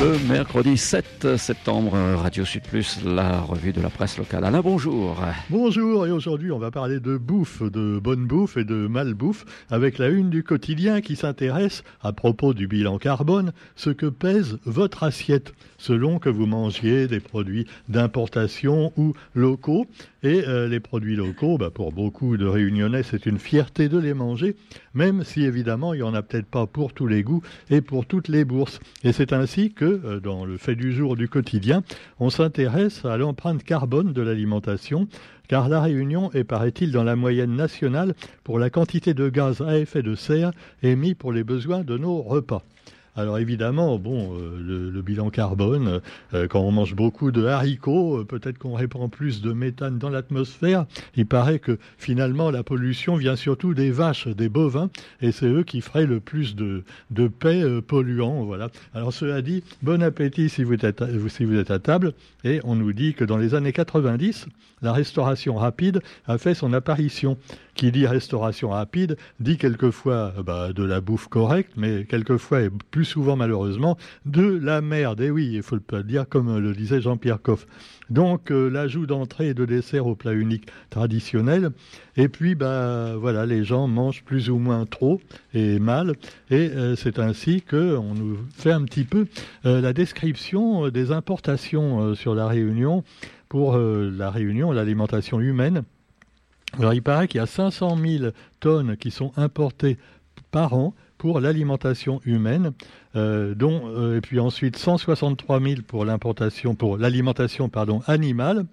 Le mercredi 7 septembre, Radio Sud la revue de la presse locale. Alain, bonjour. Bonjour, et aujourd'hui on va parler de bouffe, de bonne bouffe et de malbouffe, avec la une du quotidien qui s'intéresse, à propos du bilan carbone, ce que pèse votre assiette, selon que vous mangiez des produits d'importation ou locaux. Et euh, les produits locaux, bah, pour beaucoup de réunionnais, c'est une fierté de les manger, même si évidemment il n'y en a peut-être pas pour tous les goûts et pour toutes les bourses. Et c'est ainsi que, euh, dans le fait du jour du quotidien, on s'intéresse à l'empreinte carbone de l'alimentation, car la Réunion est, paraît-il, dans la moyenne nationale pour la quantité de gaz à effet de serre émis pour les besoins de nos repas. Alors évidemment, bon, euh, le, bilan carbone, euh, quand on mange beaucoup de haricots, euh, peut-être qu'on répand plus de méthane dans l'atmosphère. Il paraît que finalement la pollution vient surtout des vaches, des bovins, et c'est eux qui feraient le plus de, de paix polluants. Voilà. Alors cela dit, bon appétit si vous, êtes si vous êtes à table. Et on nous dit que dans les années 90, la restauration rapide a fait son apparition. Qui dit restauration rapide dit quelquefois bah, de la bouffe correcte, mais quelquefois et plus souvent malheureusement de la merde. Et oui, il faut le dire comme le disait Jean-Pierre Coff. Donc euh, l'ajout d'entrée et de dessert au plat unique traditionnel. Et puis bah voilà, les gens mangent plus ou moins trop et mal. Et euh, c'est ainsi que on nous fait un petit peu euh, la description des importations sur la Réunion pour la Réunion, l'alimentation humaine. Alors il paraît qu'il y a 500 000 tonnes qui sont importées par an pour l'alimentation humaine, euh, dont euh, et puis ensuite 163 000 pour l'importation pour l'alimentation pardon animale.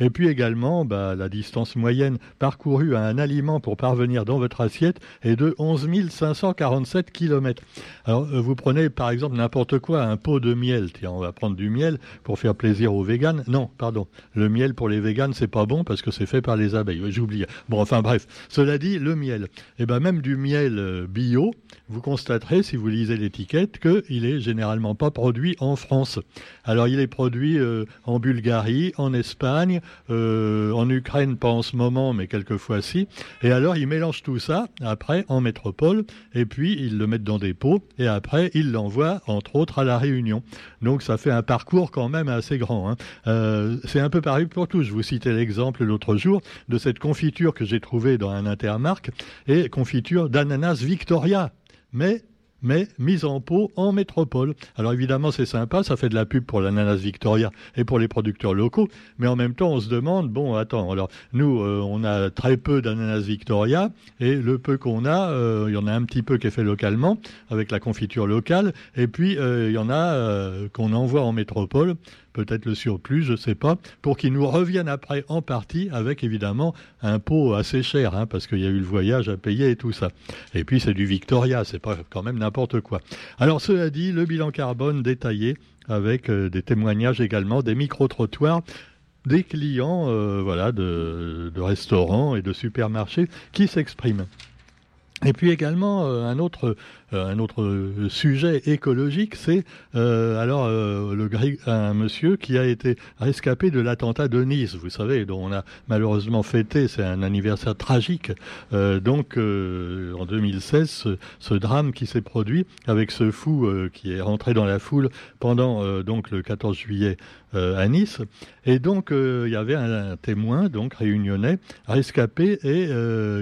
Et puis également, bah, la distance moyenne parcourue à un aliment pour parvenir dans votre assiette est de 11 547 km. Alors, euh, vous prenez par exemple n'importe quoi, un pot de miel. Tiens, on va prendre du miel pour faire plaisir aux véganes. Non, pardon. Le miel pour les véganes, c'est pas bon parce que c'est fait par les abeilles. J'oublie. Bon, enfin bref. Cela dit, le miel. Eh ben même du miel euh, bio, vous constaterez si vous lisez l'étiquette qu'il est généralement pas produit en France. Alors, il est produit euh, en Bulgarie, en Espagne, euh, en Ukraine, pas en ce moment, mais quelquefois si. Et alors, ils mélangent tout ça, après, en métropole, et puis ils le mettent dans des pots, et après, ils l'envoient, entre autres, à la Réunion. Donc, ça fait un parcours quand même assez grand. Hein. Euh, c'est un peu pareil pour tous. Je vous citais l'exemple l'autre jour de cette confiture que j'ai trouvée dans un intermarque, et confiture d'ananas Victoria. Mais mais mise en pot en métropole. Alors évidemment, c'est sympa, ça fait de la pub pour l'ananas Victoria et pour les producteurs locaux, mais en même temps, on se demande, bon, attends, alors nous, euh, on a très peu d'ananas Victoria, et le peu qu'on a, euh, il y en a un petit peu qui est fait localement, avec la confiture locale, et puis euh, il y en a qu'on envoie en métropole, peut-être le surplus, je ne sais pas, pour qu'ils nous reviennent après en partie avec évidemment un pot assez cher, hein, parce qu'il y a eu le voyage à payer et tout ça. Et puis c'est du Victoria, c'est pas quand même n'importe quoi. Alors cela dit, le bilan carbone détaillé avec euh, des témoignages également, des micro-trottoirs des clients euh, voilà, de, de restaurants et de supermarchés qui s'expriment. Et puis également euh, un autre euh, un autre sujet écologique, c'est euh, alors le un monsieur qui a été rescapé de l'attentat de Nice, vous savez, dont on a malheureusement fêté, c'est un anniversaire tragique. donc en 2016, ce, drame qui s'est produit avec ce fou qui est rentré dans la foule pendant donc le 14 juillet à Nice. Et donc il y avait un, témoin donc réunionnais rescapé et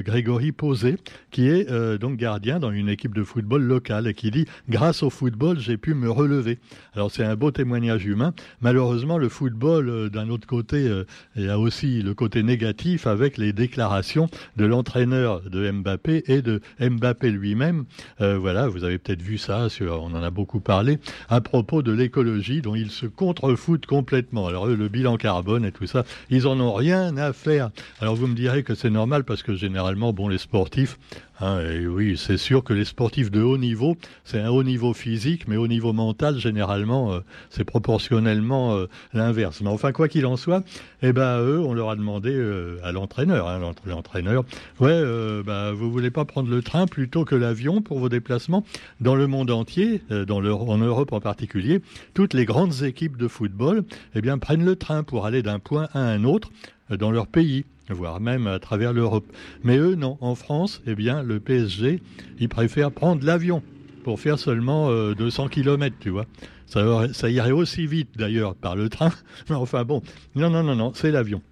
Grégory Posé qui est euh, donc gardien dans une équipe de football locale et qui dit grâce au football j'ai pu me relever. Alors c'est un beau témoignage humain. Malheureusement le football euh, d'un autre côté euh, il a aussi le côté négatif avec les déclarations de l'entraîneur de Mbappé et de Mbappé lui-même. voilà, vous avez peut-être vu ça, on en a beaucoup parlé à propos de l'écologie dont ils se contrefoutent complètement. Alors eux, le bilan carbone et tout ça, ils en ont rien à faire. Alors vous me direz que c'est normal parce que généralement bon les sportifs Hein, oui, c'est sûr que les sportifs de haut niveau, c'est un haut niveau physique, mais au niveau mental, généralement, euh, c'est proportionnellement euh, l'inverse. Mais enfin, quoi qu'il en soit, eh ben, eux, on leur a demandé euh, à l'entraîneur, hein, l'entraîneur, ouais, bah, vous voulez pas prendre le train plutôt que l'avion pour vos déplacements dans le monde entier, dans en Europe en particulier, toutes les grandes équipes de football, eh bien, prennent le train pour aller d'un point à un autre dans leur pays voire même à travers l'Europe. Mais eux, non. En France, eh bien, le PSG, ils préfèrent prendre l'avion pour faire seulement 200 euh, km, tu vois. ça irait aussi vite d'ailleurs par le train. Mais enfin bon, non, non, non, non, c'est l'avion.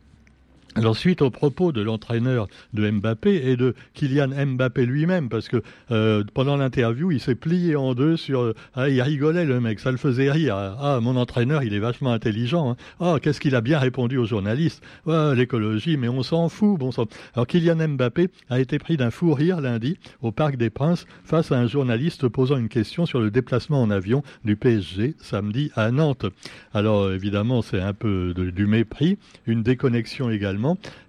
Alors suite au propos de l'entraîneur de Mbappé et de Kylian Mbappé lui-même, parce que euh, pendant l'interview, il s'est plié en deux sur... Ah, il rigolait le mec, ça le faisait rire. Ah, mon entraîneur, il est vachement intelligent. Hein. Ah, qu'est-ce qu'il a bien répondu aux journalistes L'écologie, mais on s'en fout. Bon sang. Alors Kylian Mbappé a été pris d'un fou rire lundi au Parc des Princes face à un journaliste posant une question sur le déplacement en avion du PSG samedi à Nantes. Alors évidemment, c'est un peu du mépris, une déconnexion également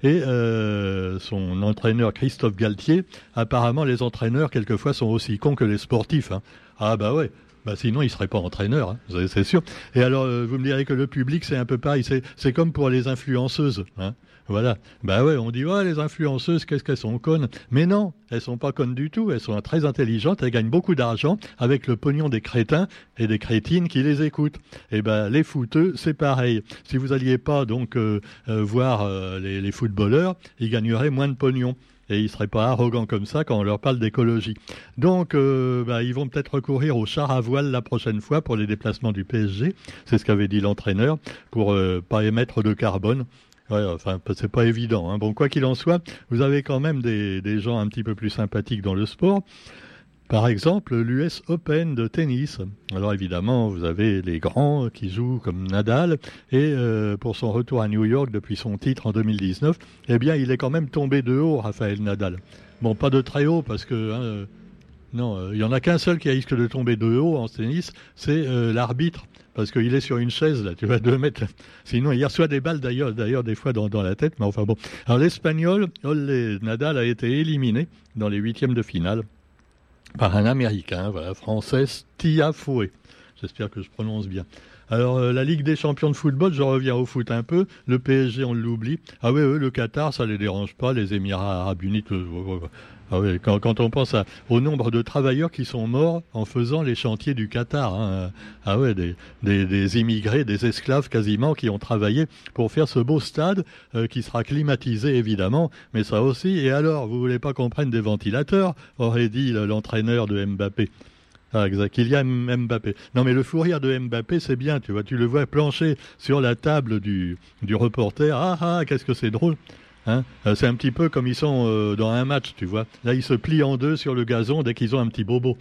et euh, son entraîneur Christophe Galtier, apparemment les entraîneurs quelquefois sont aussi cons que les sportifs. Hein. Ah bah ouais, bah sinon, il serait pas entraîneur, hein, c'est sûr. Et alors, euh, vous me direz que le public, c'est un peu pareil. C'est comme pour les influenceuses. Hein. Voilà. Bah ouais, on dit, ouais, les influenceuses, qu'est-ce qu'elles sont connes. Mais non, elles sont pas connes du tout. Elles sont très intelligentes. Elles gagnent beaucoup d'argent avec le pognon des crétins et des crétines qui les écoutent. Et eh ben, les footeux, c'est pareil. Si vous alliez pas donc euh, euh, voir les, les footballeurs, ils gagneraient moins de pognon et ils ne seraient pas arrogants comme ça quand on leur parle d'écologie. Donc, euh, bah, ils vont peut-être recourir au char à voile la prochaine fois pour les déplacements du PSG. C'est ce qu'avait dit l'entraîneur, pour euh, pas émettre de carbone. Ouais, enfin, c'est pas évident. Hein. Bon, quoi qu'il en soit, vous avez quand même des, gens un petit peu plus sympathiques dans le sport. Par exemple, l'US Open de tennis. Alors évidemment, vous avez les grands qui jouent comme Nadal, et euh, pour son retour à New York depuis son titre en 2019, eh bien, il est quand même tombé de haut, Raphaël Nadal. Bon, pas de très haut, parce que hein, euh, non, euh, il y en a qu'un seul qui risque de tomber de haut en tennis, c'est l'arbitre. Parce qu'il est sur une chaise, là, tu vas deux mètres. Sinon, il reçoit des balles, d'ailleurs, d'ailleurs, des fois dans, la tête, mais enfin bon. Alors, l'Espagnol, Nadal a été éliminé dans les huitièmes de finale par un Américain, voilà, français, Tia Foué. J'espère que je prononce bien. Alors, euh, la Ligue des champions de football, je reviens au foot un peu. Le PSG, on l'oublie. Ah oui, le Qatar, ça les dérange pas. Les Émirats arabes unis, ah oui, quand, on pense au nombre de travailleurs qui sont morts en faisant les chantiers du Qatar. Hein. Ah ouais, des, des, immigrés, des esclaves quasiment qui ont travaillé pour faire ce beau stade euh, qui sera climatisé évidemment, mais ça aussi. Et alors, vous voulez pas qu'on prenne des ventilateurs aurait dit l'entraîneur de Mbappé. Ah, exact. Kylian Mbappé. Non, mais le fou rire de Mbappé, c'est bien, tu vois. Tu le vois plancher sur la table du, du reporter. Ah, ah, qu'est-ce que c'est drôle. Hein euh, c'est un petit peu comme ils sont euh, dans un match, tu vois. Là, ils se plient en deux sur le gazon dès qu'ils ont un petit bobo.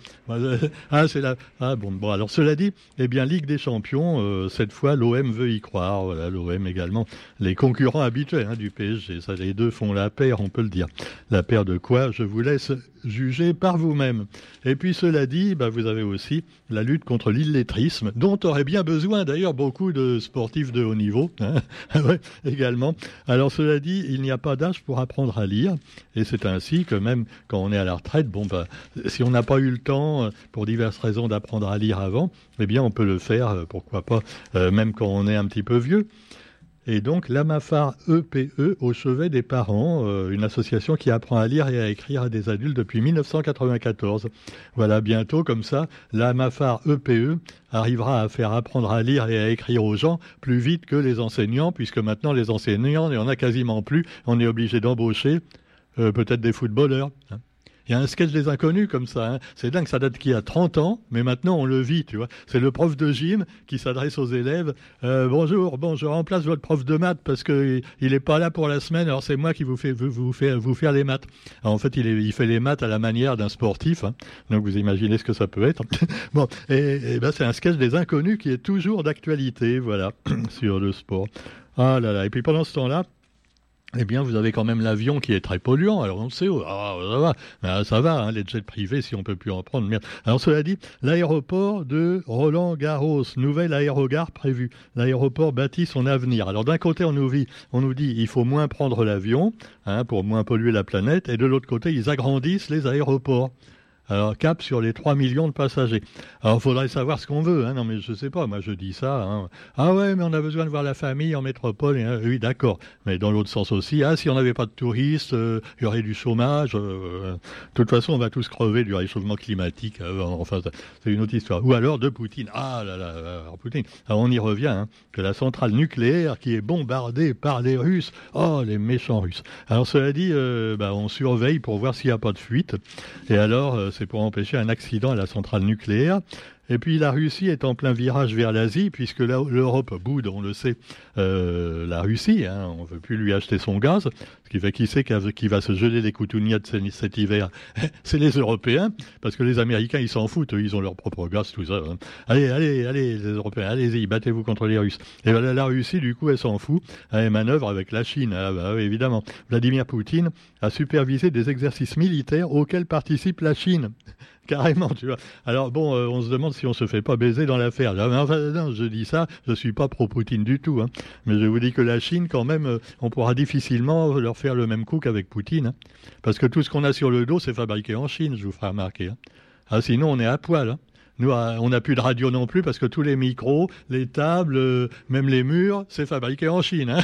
ah, c'est là. Ah bon, bon. Alors cela dit, eh bien, Ligue des Champions, cette fois, l'OM veut y croire. Voilà, l'OM également. Les concurrents habituels hein, du PSG, ça, les deux font la paire, on peut le dire. La paire de quoi? Je vous laisse juger par vous-même. Et puis cela dit, bah, vous avez aussi la lutte contre l'illettrisme, dont aurait bien besoin d'ailleurs beaucoup de sportifs de haut niveau, hein ouais, également. Alors cela dit, il n'y a pas d'âge pour apprendre à lire, et c'est ainsi que même quand on est à la retraite, bon bah, si on n'a pas eu le temps, euh, pour diverses raisons, d'apprendre à lire avant, eh bien on peut le faire, euh, pourquoi pas, euh, même quand on est un petit peu vieux. Et donc l'AMAFAR EPE au chevet des parents, euh, une association qui apprend à lire et à écrire à des adultes depuis 1994. Voilà, bientôt comme ça, l'AMAFAR EPE arrivera à faire apprendre à lire et à écrire aux gens plus vite que les enseignants, puisque maintenant les enseignants, il n'y en a quasiment plus, on est obligé d'embaucher euh, peut-être des footballeurs. Hein. Il y a un sketch des inconnus comme ça. Hein. C'est dingue, ça date qu'il y a 30 ans, mais maintenant on le vit, tu vois. C'est le prof de gym qui s'adresse aux élèves. Euh, bonjour, bon, je remplace votre prof de maths parce qu'il n'est pas là pour la semaine, alors c'est moi qui vous fais faire les maths. en fait, il, fait les maths à la manière d'un sportif, hein. donc vous imaginez ce que ça peut être. bon, ben c'est un sketch des inconnus qui est toujours d'actualité, voilà, sur le sport. Ah là là, et puis pendant ce temps-là, eh bien, vous avez quand même l'avion qui est très polluant. Alors, on sait, oh, ah, ça va, ah, ça va hein, les jets privés, si on peut plus en prendre. Alors, cela dit, l'aéroport de Roland-Garros, nouvel aérogare prévu. L'aéroport bâtit son avenir. Alors, d'un côté, on nous, dit, on nous dit, il faut moins prendre l'avion hein, pour moins polluer la planète, et de l'autre côté, ils agrandissent les aéroports. Alors, cap sur les 3 millions de passagers. Alors, il faudrait savoir ce qu'on veut. Hein. Non, mais je sais pas. Moi, je dis ça. Hein. Ah ouais, mais on a besoin de voir la famille en métropole. Hein, oui, d'accord. Mais dans l'autre sens aussi. Ah, si on n'avait pas de touristes, euh, il y aurait du chômage. Euh, de toute façon, on va tous crever du réchauffement climatique. Euh, enfin, c'est une autre histoire. Ou alors de Poutine. Ah là là, alors Poutine. Alors, on y revient. Que la centrale nucléaire qui est bombardée par les Russes. Oh, les méchants Russes. Alors, cela dit, bah, on surveille pour voir s'il n'y a pas de fuite. Et alors, c'est pour empêcher un accident à la centrale nucléaire. Et puis la Russie est en plein virage vers l'Asie, puisque l'Europe boude, on le sait, euh, la Russie. Hein, on ne veut plus lui acheter son gaz. Ce qui fait qui sait qui va se geler les coutounières cet hiver C'est les Européens, parce que les Américains, ils s'en foutent. Ils ont leur propre gaz, tout ça. Hein. Allez, allez, allez, les Européens, allez-y, battez-vous contre les Russes. Et ben, la Russie, du coup, elle s'en fout. Elle manœuvre avec la Chine, ah, bah évidemment. Vladimir Poutine a supervisé des exercices militaires auxquels participe la Chine. Carrément, tu vois. Alors bon, euh, on se demande si on se fait pas baiser dans l'affaire. Je dis ça, je suis pas pro-Poutine du tout. Hein. Mais je vous dis que la Chine, quand même, euh, on pourra difficilement leur faire le même coup qu'avec Poutine. Hein. Parce que tout ce qu'on a sur le dos, c'est fabriqué en Chine, je vous ferai remarquer. Hein. Ah, sinon, on est à poil. Nous, euh, on n'a plus de radio non plus parce que tous les micros, les tables, même les murs, c'est fabriqué en Chine.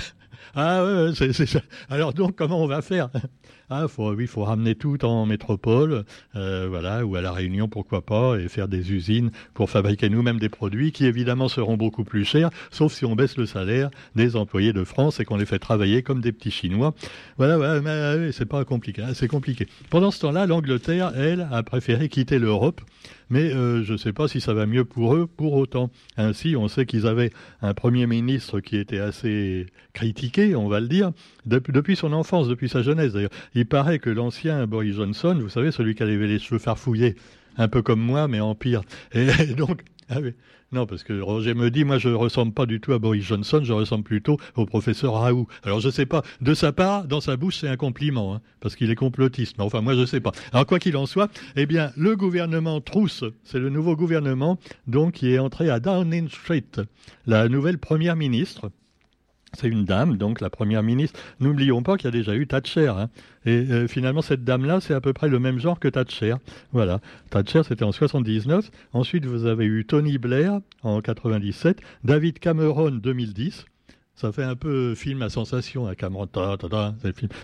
Ah ouais, c'est ça. Alors donc, comment on va faire? Ah, faut, oui, il faut ramener tout en métropole, euh, voilà, ou à la Réunion, pourquoi pas, et faire des usines pour fabriquer nous-mêmes des produits qui évidemment seront beaucoup plus chers, sauf si on baisse le salaire des employés de France et qu'on les fait travailler comme des petits Chinois. Voilà, mais euh, c'est pas compliqué, hein, c'est compliqué. Pendant ce temps-là, l'Angleterre, elle, a préféré quitter l'Europe mais euh, je ne sais pas si ça va mieux pour eux pour autant. Ainsi, on sait qu'ils avaient un Premier ministre qui était assez critiqué, on va le dire, depuis son enfance, depuis sa jeunesse d'ailleurs. Il paraît que l'ancien Boris Johnson, vous savez, celui qui avait les cheveux farfouillés, un peu comme moi, mais en pire. Et donc, ah. Non, parce que Roger me dit, moi je ne ressemble pas du tout à Boris Johnson, je ressemble plutôt au professeur Raoult. Alors je ne sais pas, de sa part, dans sa bouche c'est un compliment, hein, parce qu'il est complotiste. Mais enfin, moi je ne sais pas. Alors quoi qu'il en soit, eh bien, le gouvernement Trousse, c'est le nouveau gouvernement, donc qui est entré à Downing Street, la nouvelle première ministre. C'est une dame, donc la première ministre. N'oublions pas qu'il y a déjà eu Thatcher. Hein. Et euh, finalement, cette dame-là, c'est à peu près le même genre que Thatcher. Voilà. Thatcher, c'était en 79. Ensuite, vous avez eu Tony Blair en 97, David Cameron 2010. Ça fait un peu film à sensation, à hein, Cameron.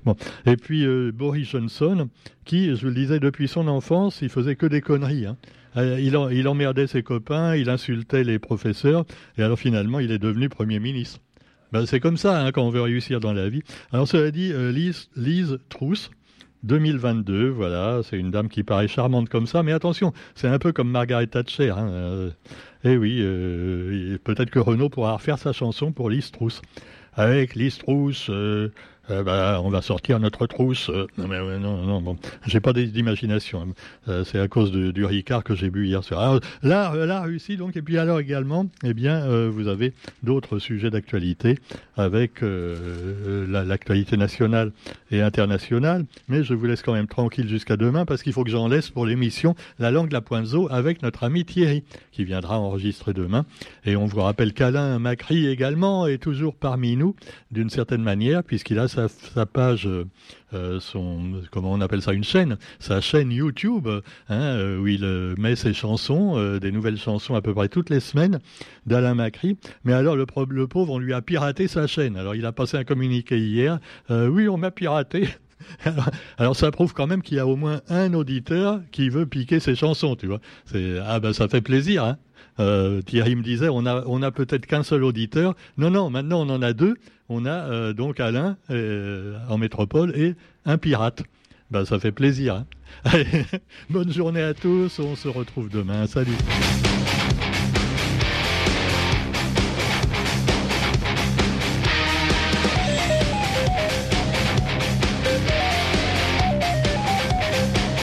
Bon. Et puis euh, Boris Johnson, qui, je le disais, depuis son enfance, il faisait que des conneries. Hein. Euh, il emmerdait ses copains, il insultait les professeurs, et alors finalement, il est devenu Premier ministre. Ben, c'est comme ça hein, quand on veut réussir dans la vie. Alors cela dit, euh, Lise, Lise Trousse, 2022, voilà, c'est une dame qui paraît charmante comme ça, mais attention, c'est un peu comme Margaret Thatcher. Hein, euh, eh oui, euh, peut-être que Renaud pourra refaire sa chanson pour Lise Trousse. Avec Lise Trousse, euh, bah, on va sortir notre trousse. Euh, non, mais non, non, bon, j'ai pas d'imagination. Hein. Euh, c'est à cause du Ricard que j'ai bu hier soir. Alors, là, la Russie, donc, et puis alors également, eh bien, vous avez d'autres sujets d'actualité avec l'actualité nationale et internationale. Mais je vous laisse quand même tranquille jusqu'à demain parce qu'il faut que j'en laisse pour l'émission La langue la pointe avec notre ami Thierry qui viendra enregistrer demain. Et on vous rappelle qu'Alain Macri également est toujours parmi nous d'une certaine manière puisqu'il a sa, page, euh, euh, son, comment on appelle ça, une chaîne, sa chaîne YouTube, hein, euh, où il met ses chansons, des nouvelles chansons à peu près toutes les semaines d'Alain Macri. Mais alors le, pauvre, on lui a piraté sa chaîne. Alors il a passé un communiqué hier. oui, on m'a piraté. Alors, ça prouve quand même qu'il y a au moins un auditeur qui veut piquer ses chansons, tu vois. Ah ben ça fait plaisir. Hein euh, Thierry me disait, on a, on a peut-être qu'un seul auditeur. Non, non, maintenant on en a deux. On a euh, donc Alain euh, en métropole et un pirate. Ben, ça fait plaisir. Hein. bonne journée à tous. On se retrouve demain. Salut.